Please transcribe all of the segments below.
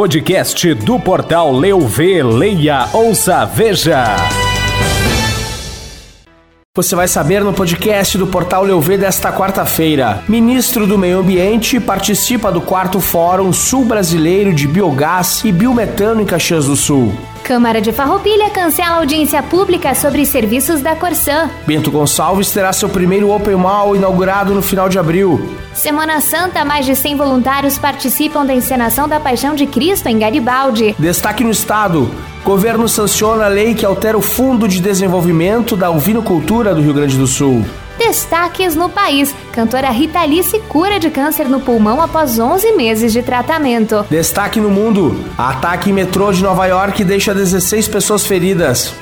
podcast do portal Leu Vê, Leia, Ouça, Veja. Você vai saber no podcast do Portal Leuv desta quarta-feira. Ministro do Meio Ambiente participa do quarto Fórum Sul Brasileiro de Biogás e Biometano em Caxias do Sul. Câmara de Farroupilha cancela audiência pública sobre serviços da Corsã. Bento Gonçalves terá seu primeiro Open Mall inaugurado no final de abril. Semana Santa, mais de 100 voluntários participam da encenação da Paixão de Cristo em Garibaldi. Destaque no estado. Governo sanciona a lei que altera o Fundo de Desenvolvimento da Ovinocultura do Rio Grande do Sul. Destaques no país. Cantora Rita Lee se cura de câncer no pulmão após 11 meses de tratamento. Destaque no mundo. Ataque em metrô de Nova York deixa 16 pessoas feridas.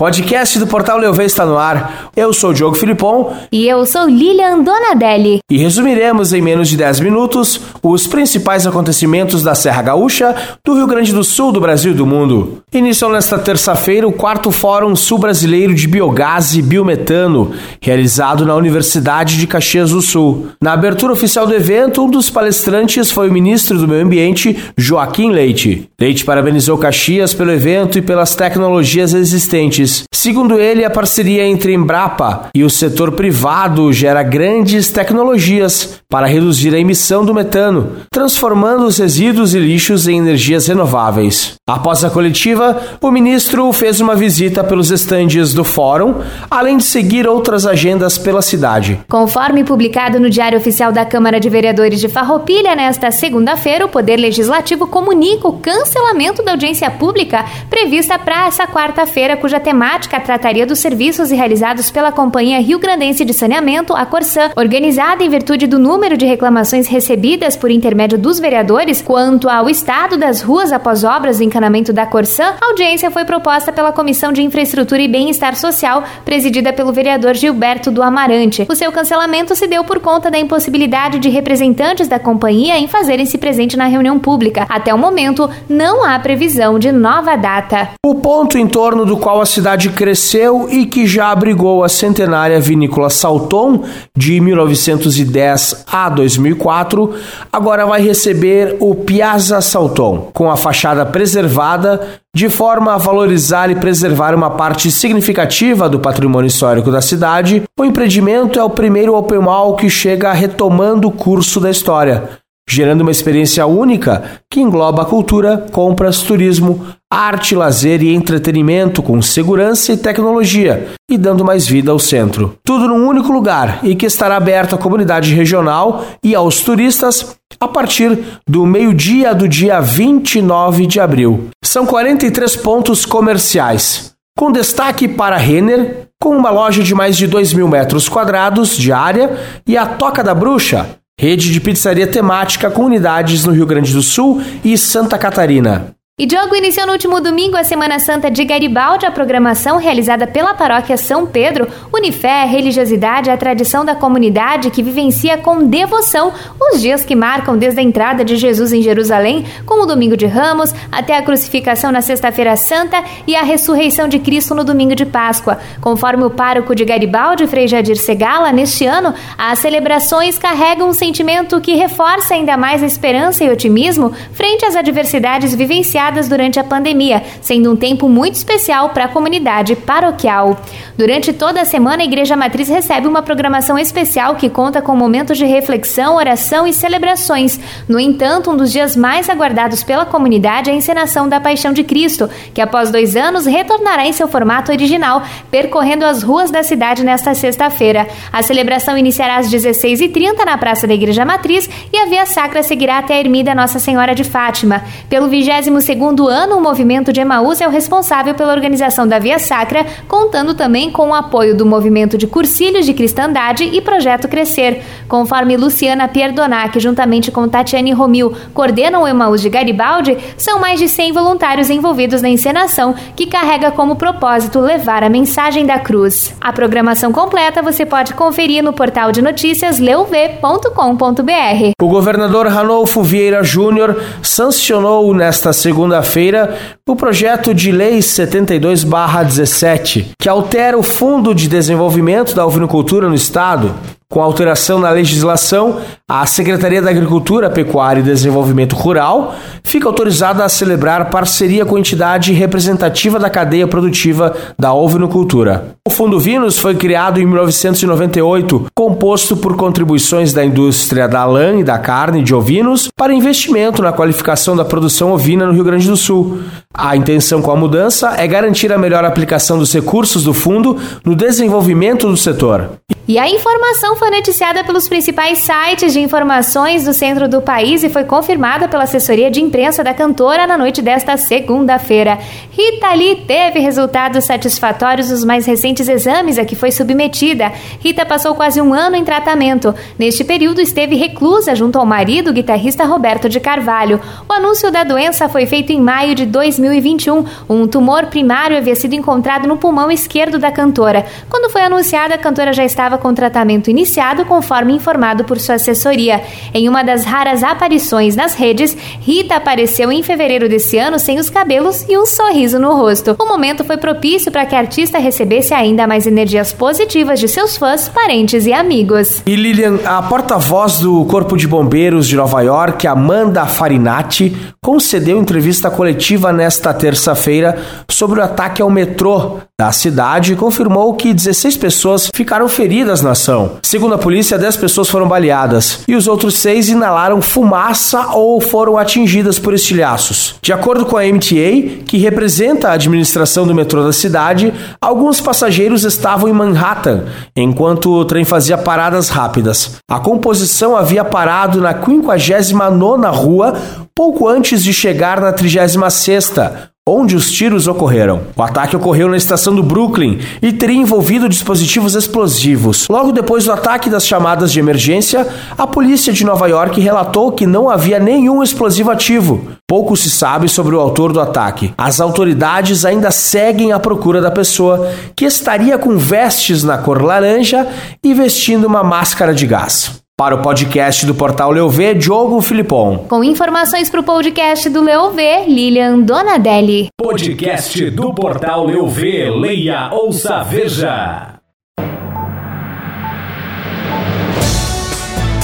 Podcast do Portal Leuve está no ar. Eu sou o Diogo Filipon. E eu sou Lilian Donadelli. E resumiremos em menos de 10 minutos os principais acontecimentos da Serra Gaúcha, do Rio Grande do Sul, do Brasil e do mundo. Iniciou nesta terça-feira o quarto Fórum Sul Brasileiro de Biogás e Biometano, realizado na Universidade de Caxias do Sul. Na abertura oficial do evento, um dos palestrantes foi o ministro do Meio Ambiente, Joaquim Leite. Leite parabenizou Caxias pelo evento e pelas tecnologias existentes Segundo ele, a parceria entre Embrapa e o setor privado gera grandes tecnologias para reduzir a emissão do metano, transformando os resíduos e lixos em energias renováveis. Após a coletiva, o ministro fez uma visita pelos estandes do fórum, além de seguir outras agendas pela cidade. Conforme publicado no Diário Oficial da Câmara de Vereadores de Farroupilha nesta segunda-feira, o Poder Legislativo comunica o cancelamento da audiência pública prevista para essa quarta-feira, cuja temática temática trataria dos serviços realizados pela Companhia Rio Grandense de Saneamento, a Corsã, organizada em virtude do número de reclamações recebidas por intermédio dos vereadores quanto ao estado das ruas após obras de encanamento da Corsã. A audiência foi proposta pela Comissão de Infraestrutura e Bem-Estar Social, presidida pelo vereador Gilberto do Amarante. O seu cancelamento se deu por conta da impossibilidade de representantes da companhia em fazerem-se presente na reunião pública. Até o momento, não há previsão de nova data. O ponto em torno do qual a cidade cidade cresceu e que já abrigou a centenária vinícola Salton de 1910 a 2004, agora vai receber o Piazza Salton, com a fachada preservada de forma a valorizar e preservar uma parte significativa do patrimônio histórico da cidade. O empreendimento é o primeiro open mall que chega retomando o curso da história gerando uma experiência única que engloba cultura, compras, turismo, arte, lazer e entretenimento com segurança e tecnologia e dando mais vida ao centro. Tudo num único lugar e que estará aberto à comunidade regional e aos turistas a partir do meio-dia do dia 29 de abril. São 43 pontos comerciais, com destaque para Renner, com uma loja de mais de 2 mil metros quadrados de área, e a Toca da Bruxa, Rede de pizzaria temática com unidades no Rio Grande do Sul e Santa Catarina. E Diogo iniciou no último domingo a Semana Santa de Garibaldi, a programação realizada pela paróquia São Pedro, unifé a religiosidade a tradição da comunidade que vivencia com devoção os dias que marcam desde a entrada de Jesus em Jerusalém, como o domingo de Ramos, até a crucificação na Sexta-feira Santa e a ressurreição de Cristo no domingo de Páscoa. Conforme o pároco de Garibaldi, Frei Jadir Segala, neste ano, as celebrações carregam um sentimento que reforça ainda mais a esperança e otimismo frente às adversidades vivenciadas durante a pandemia, sendo um tempo muito especial para a comunidade paroquial. Durante toda a semana, a Igreja Matriz recebe uma programação especial que conta com momentos de reflexão, oração e celebrações. No entanto, um dos dias mais aguardados pela comunidade é a encenação da Paixão de Cristo, que após dois anos retornará em seu formato original, percorrendo as ruas da cidade nesta sexta-feira. A celebração iniciará às 16h30 na Praça da Igreja Matriz e a Via Sacra seguirá até a Ermida Nossa Senhora de Fátima. Pelo 22 segundo ano, o movimento de Emaús é o responsável pela organização da Via Sacra, contando também com o apoio do movimento de Cursilhos de Cristandade e Projeto Crescer. Conforme Luciana Pierdonac, juntamente com Tatiane Romil, coordenam o Emaús de Garibaldi, são mais de 100 voluntários envolvidos na encenação, que carrega como propósito levar a mensagem da cruz. A programação completa você pode conferir no portal de notícias leuv.com.br. O governador Ranolfo Vieira Júnior sancionou nesta segunda segunda-feira o projeto de lei 72/17, que altera o Fundo de Desenvolvimento da Ovinocultura no estado. Com alteração na legislação, a Secretaria da Agricultura, Pecuária e Desenvolvimento Rural fica autorizada a celebrar parceria com entidade representativa da cadeia produtiva da ovinocultura. O Fundo Vinos foi criado em 1998, composto por contribuições da indústria da lã e da carne de ovinos para investimento na qualificação da produção ovina no Rio Grande do Sul. A intenção com a mudança é garantir a melhor aplicação dos recursos do fundo no desenvolvimento do setor. E a informação foi noticiada pelos principais sites de informações do centro do país e foi confirmada pela assessoria de imprensa da cantora na noite desta segunda-feira. Rita Lee teve resultados satisfatórios nos mais recentes exames a que foi submetida. Rita passou quase um ano em tratamento. Neste período, esteve reclusa junto ao marido, o guitarrista Roberto de Carvalho. O anúncio da doença foi feito em maio de 2021. Um tumor primário havia sido encontrado no pulmão esquerdo da cantora. Quando foi anunciada, a cantora já estava com tratamento iniciado, conforme informado por sua assessoria. Em uma das raras aparições nas redes, Rita apareceu em fevereiro desse ano sem os cabelos e um sorriso no rosto. O momento foi propício para que a artista recebesse ainda mais energias positivas de seus fãs, parentes e amigos. E Lilian, a porta-voz do Corpo de Bombeiros de Nova York, Amanda Farinati, concedeu entrevista coletiva nesta terça-feira sobre o ataque ao metrô da cidade confirmou que 16 pessoas ficaram feridas na ação. Segundo a polícia, 10 pessoas foram baleadas e os outros seis inalaram fumaça ou foram atingidas por estilhaços. De acordo com a MTA, que representa a administração do metrô da cidade, alguns passageiros estavam em Manhattan enquanto o trem fazia paradas rápidas. A composição havia parado na 59ª rua pouco antes de chegar na 36ª, onde os tiros ocorreram. O ataque ocorreu na estação do Brooklyn e teria envolvido dispositivos explosivos. Logo depois do ataque das chamadas de emergência, a polícia de Nova York relatou que não havia nenhum explosivo ativo. Pouco se sabe sobre o autor do ataque. As autoridades ainda seguem à procura da pessoa que estaria com vestes na cor laranja e vestindo uma máscara de gás. Para o podcast do Portal Leuv, Diogo Filipon. Com informações para o podcast do Leuv, Lilian Donadelli. Podcast do Portal Leuv, leia, ouça, veja.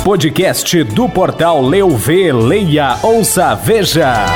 Podcast do Portal Leuv, leia, ouça, veja.